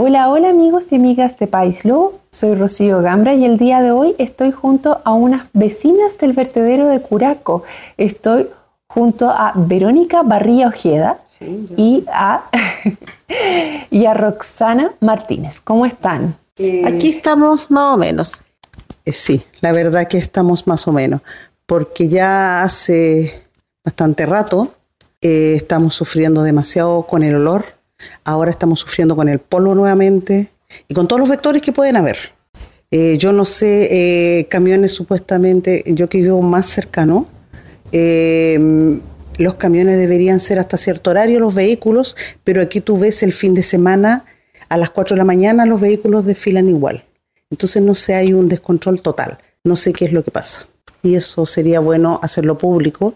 Hola, hola amigos y amigas de País Lobo, soy Rocío Gambra y el día de hoy estoy junto a unas vecinas del vertedero de Curaco. Estoy junto a Verónica Barría Ojeda y, a, y a Roxana Martínez. ¿Cómo están? Eh, Aquí estamos más o menos. Eh, sí, la verdad que estamos más o menos, porque ya hace bastante rato eh, estamos sufriendo demasiado con el olor Ahora estamos sufriendo con el polvo nuevamente y con todos los vectores que pueden haber. Eh, yo no sé, eh, camiones supuestamente, yo que vivo más cercano, eh, los camiones deberían ser hasta cierto horario los vehículos, pero aquí tú ves el fin de semana a las 4 de la mañana los vehículos desfilan igual. Entonces no sé, hay un descontrol total. No sé qué es lo que pasa. Y eso sería bueno hacerlo público,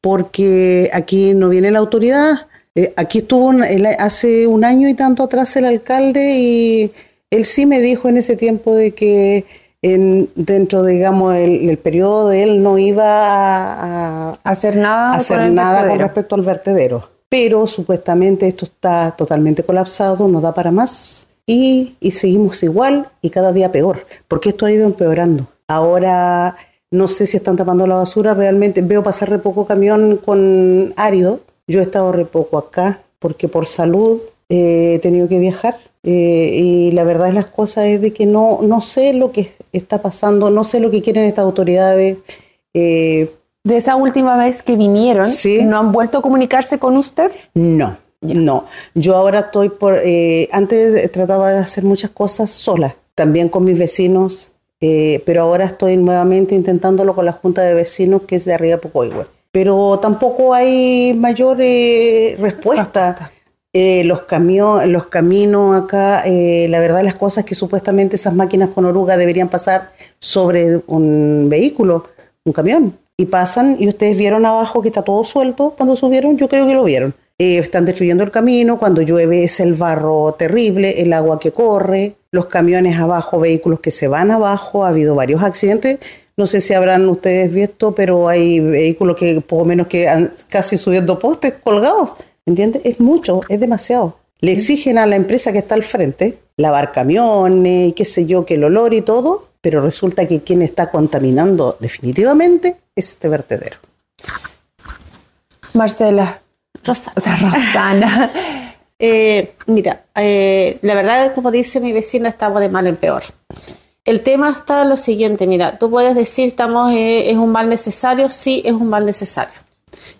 porque aquí no viene la autoridad, eh, aquí estuvo hace un año y tanto atrás el alcalde y él sí me dijo en ese tiempo de que en, dentro, digamos, el, periodo de él no iba a, hacer nada, hacer nada con respecto al vertedero. Pero supuestamente esto está totalmente colapsado, no da para más y, y seguimos igual y cada día peor, porque esto ha ido empeorando. Ahora no sé si están tapando la basura, realmente veo pasar re poco camión con árido yo he estado re poco acá porque por salud eh, he tenido que viajar eh, y la verdad es las cosas es de que no, no sé lo que está pasando, no sé lo que quieren estas autoridades. Eh, ¿De esa última vez que vinieron, no han vuelto a comunicarse con usted? No, no. Yo ahora estoy por... antes trataba de hacer muchas cosas sola, también con mis vecinos, pero ahora estoy nuevamente intentándolo con la Junta de Vecinos que es de arriba Pocoigüe pero tampoco hay mayor eh, respuesta. Eh, los, los caminos acá, eh, la verdad las cosas que supuestamente esas máquinas con oruga deberían pasar sobre un vehículo, un camión, y pasan y ustedes vieron abajo que está todo suelto cuando subieron, yo creo que lo vieron. están destruyendo el camino, cuando llueve es el barro terrible, el agua que corre, los camiones abajo, vehículos que se van abajo, ha habido varios accidentes no sé si habrán ustedes visto, pero hay vehículos que poco menos que han casi subiendo postes colgados. ¿Entiendes? Es mucho, es demasiado. Le exigen a la empresa que está al frente lavar camiones y qué sé yo, que el olor y todo, pero resulta que quien está contaminando definitivamente es este vertedero. Marcela. Rosa. O sea, Rosana. Eh, mira, eh, la verdad, como dice mi vecina, estamos de mal en peor. El tema está en lo siguiente, mira, tú puedes decir, estamos, eh, es un mal necesario, sí, es un mal necesario.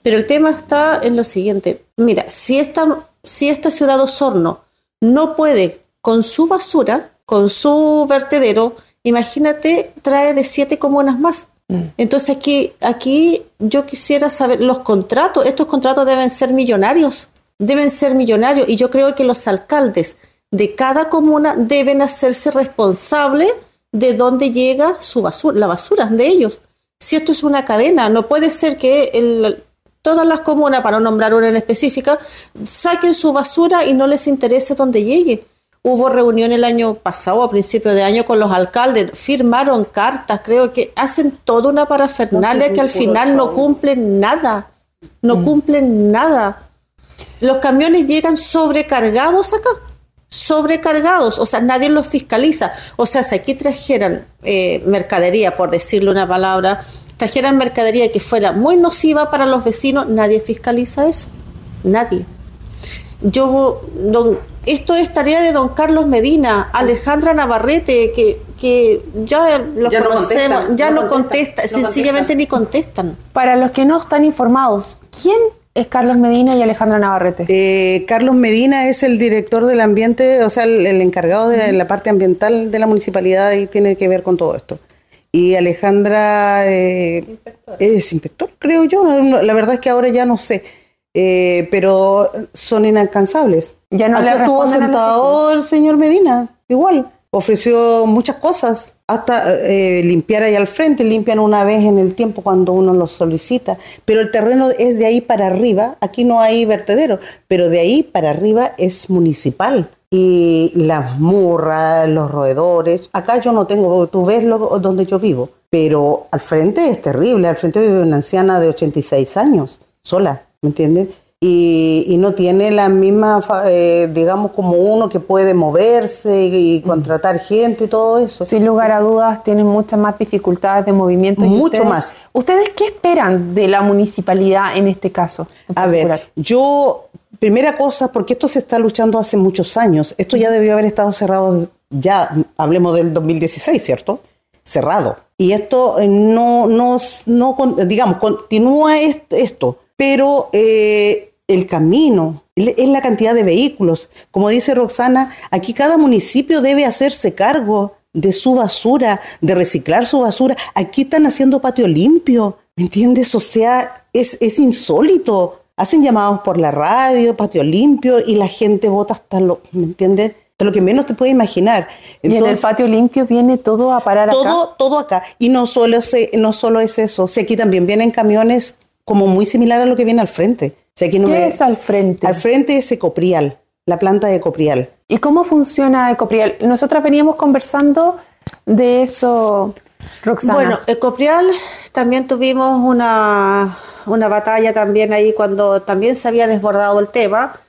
Pero el tema está en lo siguiente, mira, si esta, si esta ciudad Osorno no puede con su basura, con su vertedero, imagínate, trae de siete comunas más. Mm. Entonces aquí, aquí yo quisiera saber, los contratos, estos contratos deben ser millonarios, deben ser millonarios y yo creo que los alcaldes de cada comuna deben hacerse responsables de dónde llega su basura, la basura de ellos. Si esto es una cadena, no puede ser que todas las comunas, para nombrar una en específica, saquen su basura y no les interese dónde llegue. Hubo reunión el año pasado, a principio de año, con los alcaldes, firmaron cartas, creo que hacen toda una parafernalia que al final no cumplen nada, no mm. cumplen nada. Los camiones llegan sobrecargados acá sobrecargados, o sea, nadie los fiscaliza. O sea, si aquí trajeran eh, mercadería, por decirle una palabra, trajeran mercadería que fuera muy nociva para los vecinos, nadie fiscaliza eso. Nadie. Yo, esto es tarea de don Carlos Medina, Alejandra Navarrete, que, que ya los conocemos, ya no, contestan, sencillamente ni contestan. Para los que no están informados, ¿quién es Carlos Medina y Alejandra Navarrete? Eh, Carlos Medina es el director del ambiente, o sea, el, encargado de la parte ambiental de la municipalidad y tiene que ver con todo esto. Y Alejandra eh, es inspector, creo yo. La verdad es que ahora ya no sé, eh, pero son inalcanzables. Ya no le estuvo sentado el señor Medina, igual ofreció muchas cosas, hasta eh, limpiar ahí al frente, limpian una vez en el tiempo cuando uno lo solicita, pero el terreno es de ahí para arriba, aquí no hay vertedero, pero de ahí para arriba es municipal. Y las murras, los roedores, acá yo no tengo, tú ves lo, donde yo vivo, pero al frente es terrible, al frente vive una anciana de 86 años, sola, ¿me entiendes? Y, no tiene la misma, eh, digamos, como uno que puede moverse y, contratar gente y todo eso. Sin lugar a dudas, tienen muchas más dificultades de movimiento. Mucho más. ¿Ustedes qué esperan de la municipalidad en este caso? a ver, yo, primera cosa, porque esto se está luchando hace muchos años, esto ya debió haber estado cerrado, ya hablemos del 2016, ¿cierto? Cerrado. Y esto eh, no, no, no digamos, continúa esto pero eh, el camino es la cantidad de vehículos. Como dice Roxana, aquí cada municipio debe hacerse cargo de su basura, de reciclar su basura. Aquí están haciendo patio limpio, ¿me entiendes? O sea, es, es insólito. Hacen llamados por la radio, patio limpio, y la gente vota hasta lo, ¿me entiendes? Hasta lo que menos te puede imaginar. y en el patio limpio viene todo a parar todo, acá. Todo acá. Y no solo, es, no solo es eso. si aquí también vienen camiones como muy similar a lo que viene al frente. aquí no ¿Qué es al frente? Al frente es Ecoprial, la planta de Ecoprial. ¿Y cómo funciona Ecoprial? Nosotras veníamos conversando de eso, Roxana. Bueno, Ecoprial también tuvimos una, una batalla también ahí cuando también se había desbordado el tema,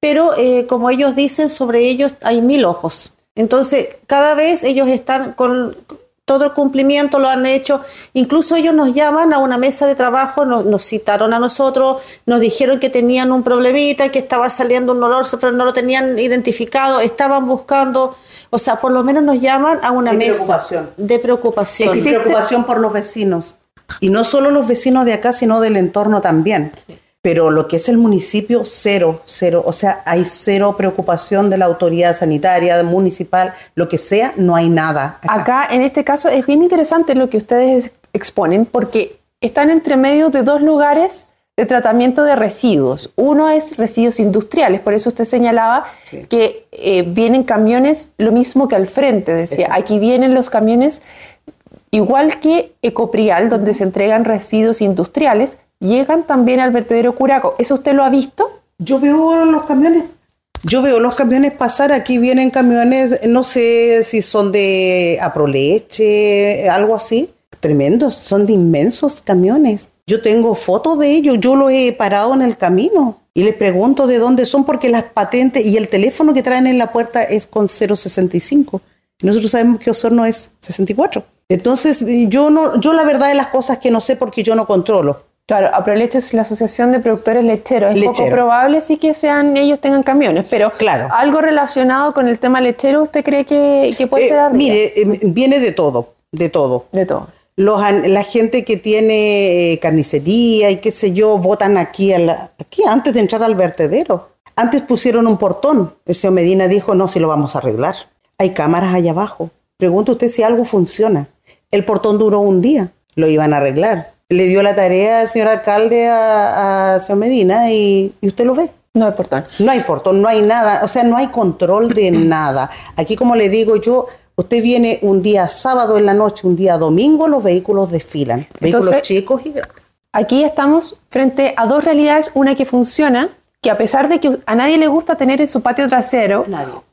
pero eh, como ellos dicen, sobre ellos hay mil ojos. Entonces, cada vez ellos están con, todo el cumplimiento lo han hecho. Incluso ellos nos llaman a una mesa de trabajo, nos, citaron a nosotros, nos dijeron que tenían un problemita, que estaba saliendo un olor, pero no lo tenían identificado, estaban buscando, o sea, por lo menos nos llaman a una mesa de preocupación. De preocupación por los vecinos. Y no solo los vecinos de acá, sino del entorno también pero lo que es el municipio, cero, cero. O sea, hay cero preocupación de la autoridad sanitaria, municipal, lo que sea, no hay nada. Acá. en este caso, es bien interesante lo que ustedes exponen, porque están entre medio de dos lugares de tratamiento de residuos. Uno es residuos industriales, por eso usted señalaba que eh, vienen camiones lo mismo que al frente, decía, aquí vienen los camiones igual que Ecoprial, donde se entregan residuos industriales, llegan también al vertedero Curaco. ¿Eso usted lo ha visto? Yo veo los camiones. Yo veo los camiones pasar, aquí vienen camiones, no sé si son de Aproleche, algo así. Tremendos, son de inmensos camiones. Yo tengo fotos de ellos, yo los he parado en el camino y les pregunto de dónde son porque las patentes y el teléfono que traen en la puerta es con 065. Nosotros sabemos que Osorno es 64. Entonces, yo no, yo la verdad de las cosas que no sé porque yo no controlo. Claro, Aproleche es la Asociación de Productores Lecheros. Es poco probable sí que sean ellos tengan camiones, pero claro. algo relacionado con el tema lechero, ¿usted cree que, puede eh, ser Mire, eh, viene de todo, de todo. De todo. Los, la gente que tiene eh, carnicería y qué sé yo, votan aquí, aquí antes de entrar al vertedero. Antes pusieron un portón. El señor Medina dijo, no, si lo vamos a arreglar. Hay cámaras allá abajo. Pregunta usted si algo funciona. El portón duró un día. Lo iban a arreglar le dio la tarea al señor alcalde a, señor Medina y, usted lo ve. No hay portón. No hay portón, no hay nada, o sea, no hay control de nada. Aquí, como le digo yo, usted viene un día sábado en la noche, un día domingo, los vehículos desfilan, vehículos chicos y grandes. Aquí estamos frente a dos realidades, una que funciona, que a pesar de que a nadie le gusta tener en su patio trasero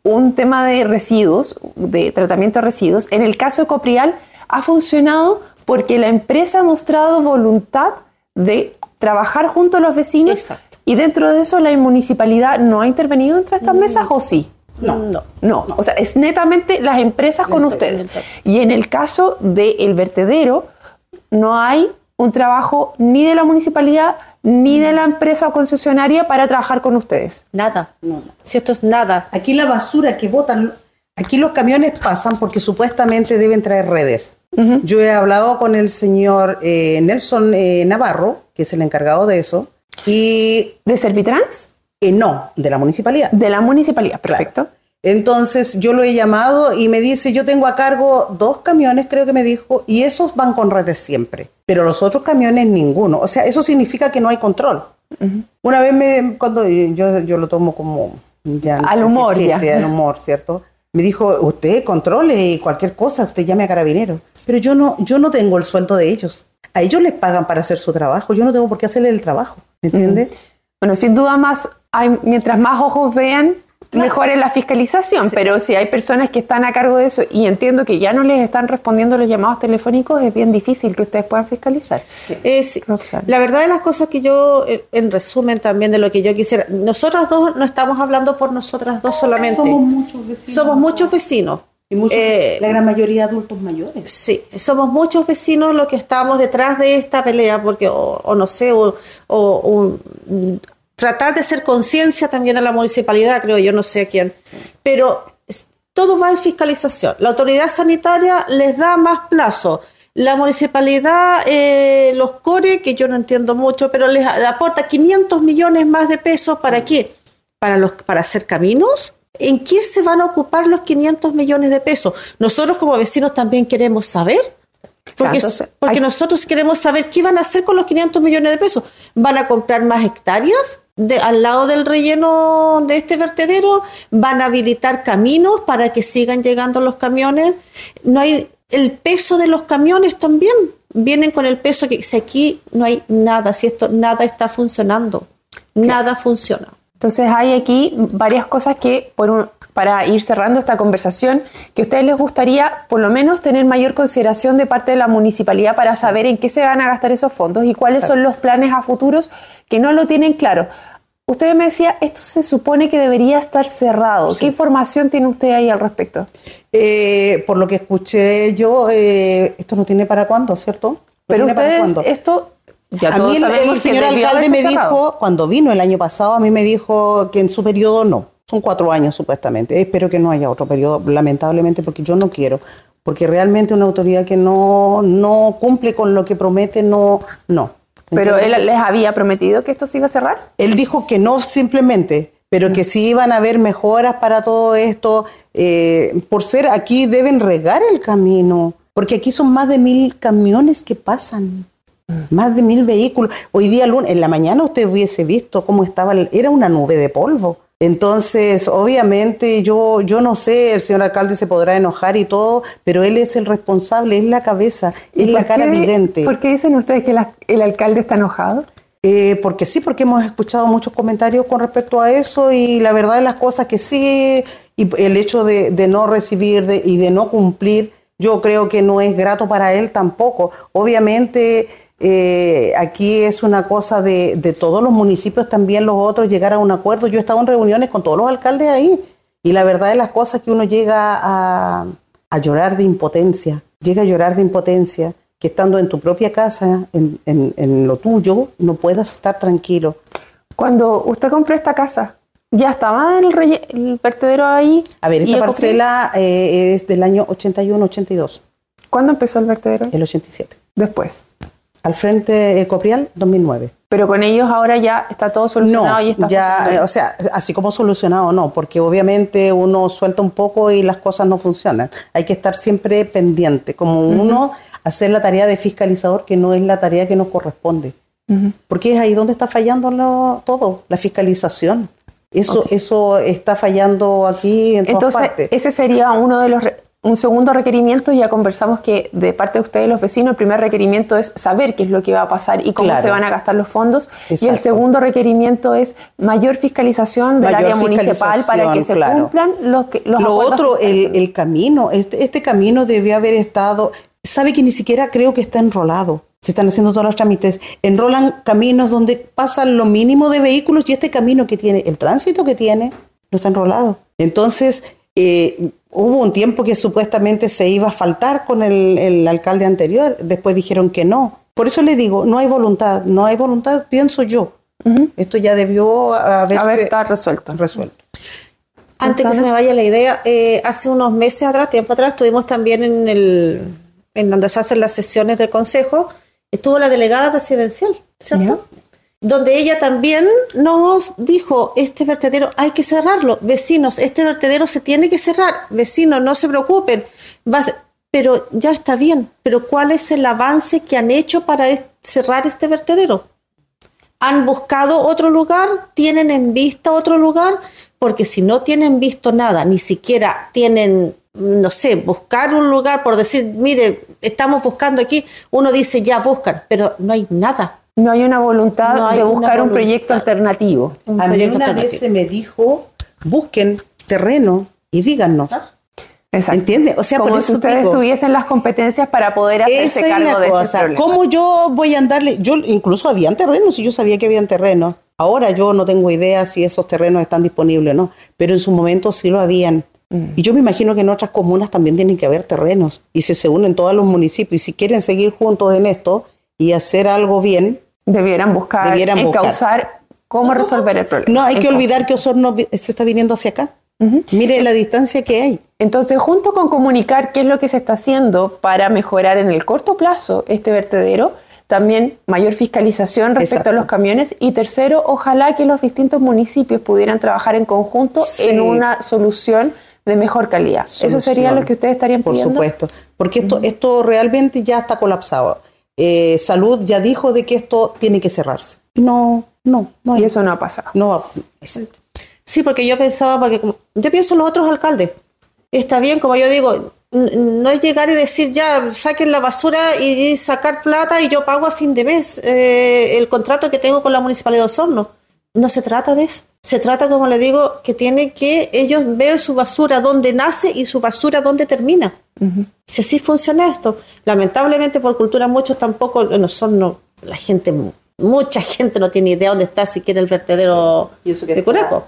un tema de residuos, de tratamiento de residuos, en el caso de Coprial ha funcionado porque la empresa ha mostrado voluntad de trabajar junto a los vecinos y dentro de eso la municipalidad no ha intervenido entre estas mesas o sí. No, no, no, O sea, es netamente las empresas con ustedes. Y en el caso del vertedero, no hay un trabajo ni de la municipalidad ni de la empresa o concesionaria para trabajar con ustedes. Nada. No, Si esto es nada. Aquí la basura que botan, aquí los camiones pasan porque supuestamente deben traer redes. Yo he hablado con el señor eh, Nelson eh, Navarro, que es el encargado de eso, y... ¿De Servitrans? Eh, no, de la municipalidad. De la municipalidad, perfecto. Entonces yo lo he llamado y me dice, yo tengo a cargo dos camiones, creo que me dijo, y esos van con redes siempre, pero los otros camiones ninguno. O sea, eso significa que no hay control. Una vez me, cuando yo, yo lo tomo como... Ya, al humor, ya. Al humor, ¿cierto? Me dijo, usted controle cualquier cosa, usted llame a carabinero. Pero yo no, yo no tengo el sueldo de ellos. A ellos les pagan para hacer su trabajo. Yo no tengo por qué hacerle el trabajo. ¿Me entiende? Bueno, sin duda más, hay, mientras más ojos vean, mejore la fiscalización, pero si hay personas que están a cargo de eso y entiendo que ya no les están respondiendo los llamados telefónicos, es bien difícil que ustedes puedan fiscalizar. Es, la verdad de las cosas que yo, eh, en resumen también de lo que yo quisiera, nosotras dos no estamos hablando por nosotras dos solamente. Somos muchos vecinos. Somos muchos vecinos. Y muchos, eh, la gran mayoría adultos mayores. Sí, somos muchos vecinos los que estamos detrás de esta pelea, porque, o, no sé, o, o tratar de hacer conciencia también a la municipalidad, creo yo, no sé a quién. Pero todo va en fiscalización. La autoridad sanitaria les da más plazo. La municipalidad, eh, los CORE, que yo no entiendo mucho, pero les aporta 500 millones más de pesos. ¿Para qué? ¿Para, los, para hacer caminos? ¿En qué se van a ocupar los 500 millones de pesos? Nosotros como vecinos también queremos saber. Porque, porque nosotros queremos saber qué van a hacer con los 500 millones de pesos. ¿Van a comprar más hectáreas? De, al lado del relleno de este vertedero, van a habilitar caminos para que sigan llegando los camiones. No hay el peso de los camiones también. Vienen con el peso que si aquí no hay nada, si esto nada está funcionando, nada funciona. Entonces hay aquí varias cosas que por un, para ir cerrando esta conversación, que a ustedes les gustaría por lo menos tener mayor consideración de parte de la municipalidad para saber en qué se van a gastar esos fondos y cuáles son los planes a futuros que no lo tienen claro. Usted me decía, esto se supone que debería estar cerrado. ¿Qué información tiene usted ahí al respecto? Eh, por lo que escuché yo, eh, esto no tiene para cuándo, ¿cierto? Pero ustedes, esto a mí el, señor alcalde me dijo, cuando vino el año pasado, a mí me dijo que en su periodo no. Son cuatro años supuestamente. Espero que no haya otro periodo, lamentablemente, porque yo no quiero. Porque realmente una autoridad que no, no cumple con lo que promete, no, no. ¿Pero él les había prometido que esto se iba a cerrar? Él dijo que no simplemente, pero que sí iban a haber mejoras para todo esto. Eh, por ser aquí deben regar el camino, porque aquí son más de mil camiones que pasan. Más de mil vehículos. Hoy día, en la mañana, usted hubiese visto cómo estaba, era una nube de polvo. Entonces, obviamente, yo, yo no sé, el señor alcalde se podrá enojar y todo, pero él es el responsable, es la cabeza, es la cara evidente. ¿Por qué dicen ustedes que el alcalde está enojado? Eh, porque sí, porque hemos escuchado muchos comentarios con respecto a eso y la verdad de las cosas que sí, y el hecho de, no recibir y de no cumplir, yo creo que no es grato para él tampoco. Obviamente eh, aquí es una cosa de, todos los municipios, también los otros, llegar a un acuerdo. Yo he estado en reuniones con todos los alcaldes ahí y la verdad de las cosas que uno llega a, llorar de impotencia, llega a llorar de impotencia, que estando en tu propia casa, en, lo tuyo, no puedas estar tranquilo. Cuando usted compró esta casa, ¿ya estaba el, el vertedero ahí? A ver, esta parcela eh, es del año 81-82. ¿Cuándo empezó el vertedero? El 87. Después al frente Ecoprial 2009. Pero con ellos ahora ya está todo solucionado y está ya, o sea, así como solucionado no, porque obviamente uno suelta un poco y las cosas no funcionan. Hay que estar siempre pendiente, como uno hacer la tarea de fiscalizador que no es la tarea que nos corresponde. Porque es ahí donde está fallando todo, la fiscalización. Eso, eso está fallando aquí en todas partes. Ese sería uno de los un segundo requerimiento, ya conversamos que de parte de ustedes los vecinos, el primer requerimiento es saber qué es lo que va a pasar y cómo se van a gastar los fondos. Y el segundo requerimiento es mayor fiscalización del área municipal para que se cumplan los, que, los Lo otro, el, el, camino, este, este camino debe haber estado, sabe que ni siquiera creo que está enrolado. Se están haciendo todos los trámites. Enrolan caminos donde pasan lo mínimo de vehículos y este camino que tiene, el tránsito que tiene, no está enrolado. Entonces, eh, hubo un tiempo que supuestamente se iba a faltar con el, alcalde anterior, después dijeron que no. Por eso le digo, no hay voluntad, no hay voluntad, pienso yo. Esto ya debió haberse Haber estar resuelto. resuelto. Antes que se me vaya la idea, eh, hace unos meses atrás, tiempo atrás, estuvimos también en el en donde se hacen las sesiones del consejo, estuvo la delegada presidencial, ¿cierto? Donde ella también nos dijo, este vertedero hay que cerrarlo, vecinos, este vertedero se tiene que cerrar, vecinos, no se preocupen, pero ya está bien, pero ¿cuál es el avance que han hecho para cerrar este vertedero? ¿Han buscado otro lugar? ¿Tienen en vista otro lugar? Porque si no tienen visto nada, ni siquiera tienen, no sé, buscar un lugar por decir, mire, estamos buscando aquí, uno dice, ya buscan, pero no hay nada no hay una voluntad de buscar un proyecto alternativo. a mí una vez se me dijo, busquen terreno y díganos. Exacto. ¿Entiendes? O sea, Como por si eso ustedes digo, tuviesen las competencias para poder hacerse esa es cargo la de ese cosa. problema. ¿Cómo yo voy a andarle? Yo incluso habían terrenos y yo sabía que habían terrenos. Ahora yo no tengo idea si esos terrenos están disponibles o no, pero en su momento sí lo habían. Mm. Y yo me imagino que en otras comunas también tienen que haber terrenos. Y si se unen todos los municipios y si quieren seguir juntos en esto y hacer algo bien, Debieran buscar, Debieran buscar. encauzar cómo resolver el problema. no hay que olvidar que Osorno se está viniendo hacia acá. Mire la distancia que hay. Entonces, junto con comunicar qué es lo que se está haciendo para mejorar en el corto plazo este vertedero, también mayor fiscalización respecto Exacto. a los camiones y tercero, ojalá que los distintos municipios pudieran trabajar en conjunto Sí. en una solución de mejor calidad. Eso sería lo que ustedes estarían Por pidiendo. supuesto, porque esto, esto realmente ya está colapsado. Eh, Salud ya dijo de que esto tiene que cerrarse. No, no, no. Y eso no ha pasado. no va- exacto. Sí, porque yo pensaba, porque como- yo pienso en los otros alcaldes. Está bien, como yo digo, no es llegar y decir ya, saquen la basura y, sacar plata y yo pago a fin de mes eh, el contrato que tengo con la Municipalidad de Osorno. No se trata de eso. Se trata, como le digo, que tienen que ellos ver su basura donde nace y su basura donde termina. Si así funciona esto. Lamentablemente por cultura muchos tampoco, en Osorno, la gente, mucha gente no tiene idea dónde está siquiera el vertedero de Cureco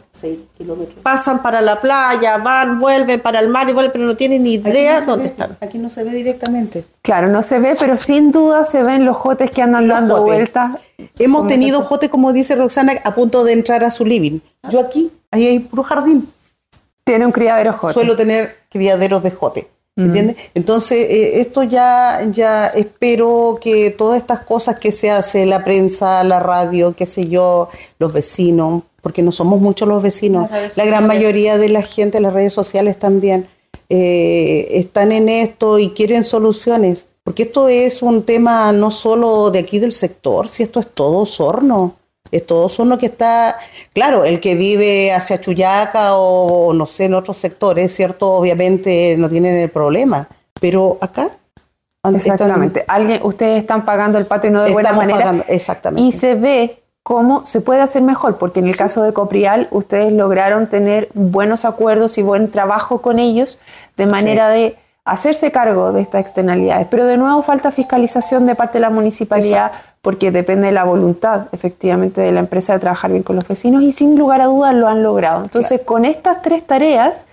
kilómetros. pasan para la playa, van, vuelven para el mar y vuelven, pero no tienen ni idea dónde están. Aquí no se ve directamente. Claro, no se ve, pero sin duda se ven los jotes que andan Los dando jotes. vueltas. Hemos tenido que- jote, como dice Roxana, a punto de entrar a su living. Yo aquí, ahí hay puro jardín. Tiene un criadero jote. Suelo tener criaderos de jote. ¿Entiendes? Entonces, eh, esto ya, ya espero que todas estas cosas que se hace, la prensa, la radio, qué sé yo, los vecinos, porque no somos muchos los vecinos, la gran mayoría de la gente, las redes sociales también, eh, están en esto y quieren soluciones. Porque esto es un tema no solo de aquí del sector, si esto es todo Osorno. Es todo Osorno que está, claro, el que vive hacia Chuyaca o no sé, en otros sectores, ¿cierto? Obviamente no tienen el problema. Pero acá an- están- Exactamente. Alguien, ustedes están pagando el patio y no de buena estamos manera. pagando, exactamente. Y se ve cómo se puede hacer mejor, porque en el caso de Coprial ustedes lograron tener buenos acuerdos y buen trabajo con ellos de manera de hacerse cargo de estas externalidades. Pero de nuevo falta fiscalización de parte de la municipalidad porque depende de la voluntad efectivamente de la empresa de trabajar bien con los vecinos y sin lugar a dudas lo han logrado. Entonces con estas tres tareas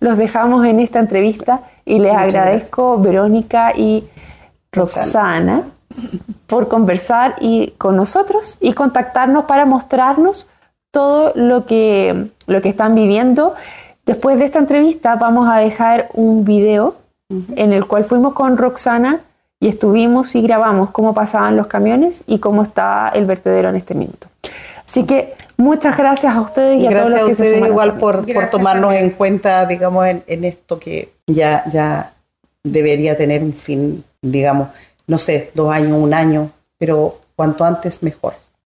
los dejamos en esta entrevista y les Muchas agradezco Verónica y Roxana. Roxana por conversar y con nosotros y contactarnos para mostrarnos todo lo que, lo que están viviendo. Después de esta entrevista vamos a dejar un video en el cual fuimos con Roxana y estuvimos y grabamos cómo pasaban los camiones y cómo está el vertedero en este minuto. Así que muchas gracias a ustedes y a Gracias todos a los que se ustedes sumaron igual por, por tomarnos en cuenta, digamos, en, en esto que ya, ya debería tener un fin, digamos, no sé, dos años, un año, pero cuanto antes mejor.